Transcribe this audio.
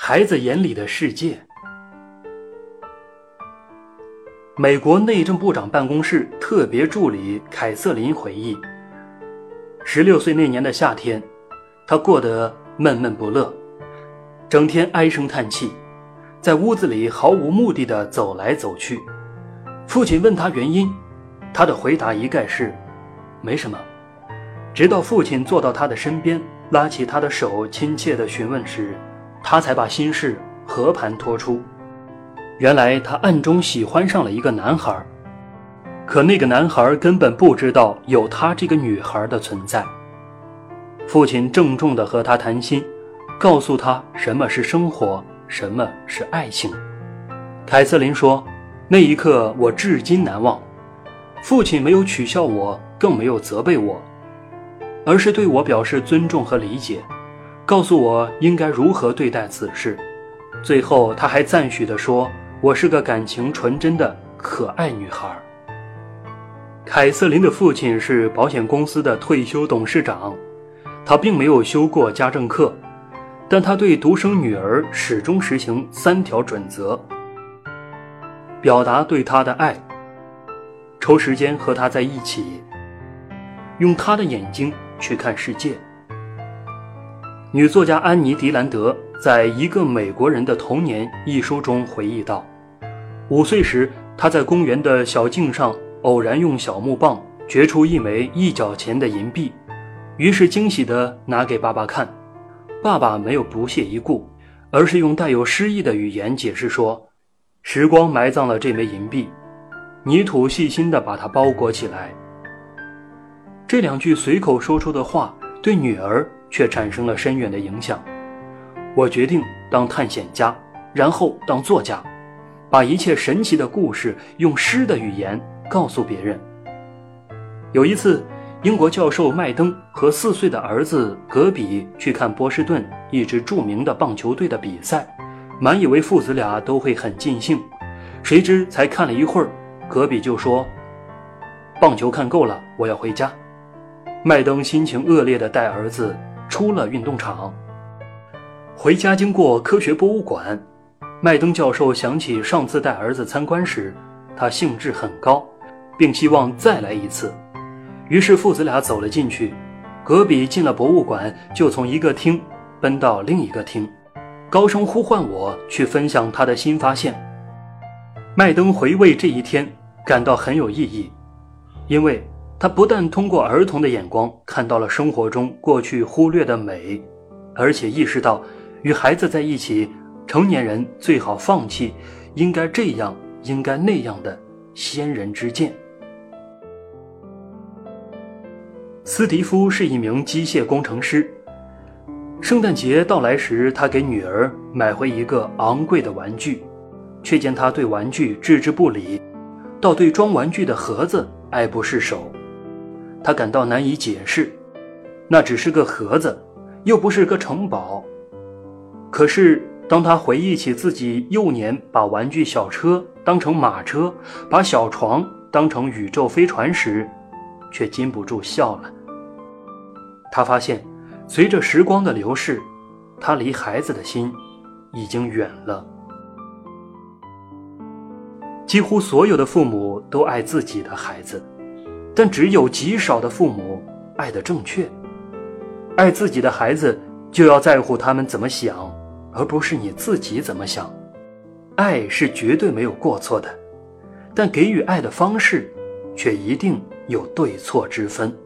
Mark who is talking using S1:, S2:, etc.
S1: 孩子眼里的世界。美国内政部长办公室特别助理凯瑟琳回忆，十六岁那年的夏天，他过得闷闷不乐，整天唉声叹气，在屋子里毫无目的的走来走去。父亲问他原因，他的回答一概是“没什么”。直到父亲坐到他的身边，拉起他的手，亲切地询问时，他才把心事和盘托出。原来他暗中喜欢上了一个男孩，可那个男孩根本不知道有他这个女孩的存在。父亲郑重地和他谈心，告诉他什么是生活，什么是爱情。凯瑟琳说：“那一刻我至今难忘。父亲没有取笑我，更没有责备我，而是对我表示尊重和理解。”告诉我应该如何对待此事。最后，他还赞许地说：“我是个感情纯真的可爱女孩。”凯瑟琳的父亲是保险公司的退休董事长，他并没有修过家政课，但他对独生女儿始终实行三条准则：表达对她的爱，抽时间和她在一起，用她的眼睛去看世界。女作家安妮·迪兰德在《一个美国人的童年》一书中回忆道：“五岁时，她在公园的小径上偶然用小木棒掘出一枚一角钱的银币，于是惊喜地拿给爸爸看。爸爸没有不屑一顾，而是用带有诗意的语言解释说：‘时光埋葬了这枚银币，泥土细心地把它包裹起来。’这两句随口说出的话，对女儿。”却产生了深远的影响。我决定当探险家，然后当作家，把一切神奇的故事用诗的语言告诉别人。有一次，英国教授麦登和四岁的儿子格比去看波士顿一支著名的棒球队的比赛，满以为父子俩都会很尽兴，谁知才看了一会儿，格比就说：“棒球看够了，我要回家。”麦登心情恶劣地带儿子。出了运动场，回家经过科学博物馆，麦登教授想起上次带儿子参观时，他兴致很高，并希望再来一次。于是父子俩走了进去。格比进了博物馆，就从一个厅奔到另一个厅，高声呼唤我去分享他的新发现。麦登回味这一天，感到很有意义，因为。他不但通过儿童的眼光看到了生活中过去忽略的美，而且意识到与孩子在一起，成年人最好放弃应该这样、应该那样的先人之见。斯蒂夫是一名机械工程师。圣诞节到来时，他给女儿买回一个昂贵的玩具，却见他对玩具置之不理，倒对装玩具的盒子爱不释手。他感到难以解释，那只是个盒子，又不是个城堡。可是，当他回忆起自己幼年把玩具小车当成马车，把小床当成宇宙飞船时，却禁不住笑了。他发现，随着时光的流逝，他离孩子的心已经远了。几乎所有的父母都爱自己的孩子。但只有极少的父母爱得正确，爱自己的孩子就要在乎他们怎么想，而不是你自己怎么想。爱是绝对没有过错的，但给予爱的方式却一定有对错之分。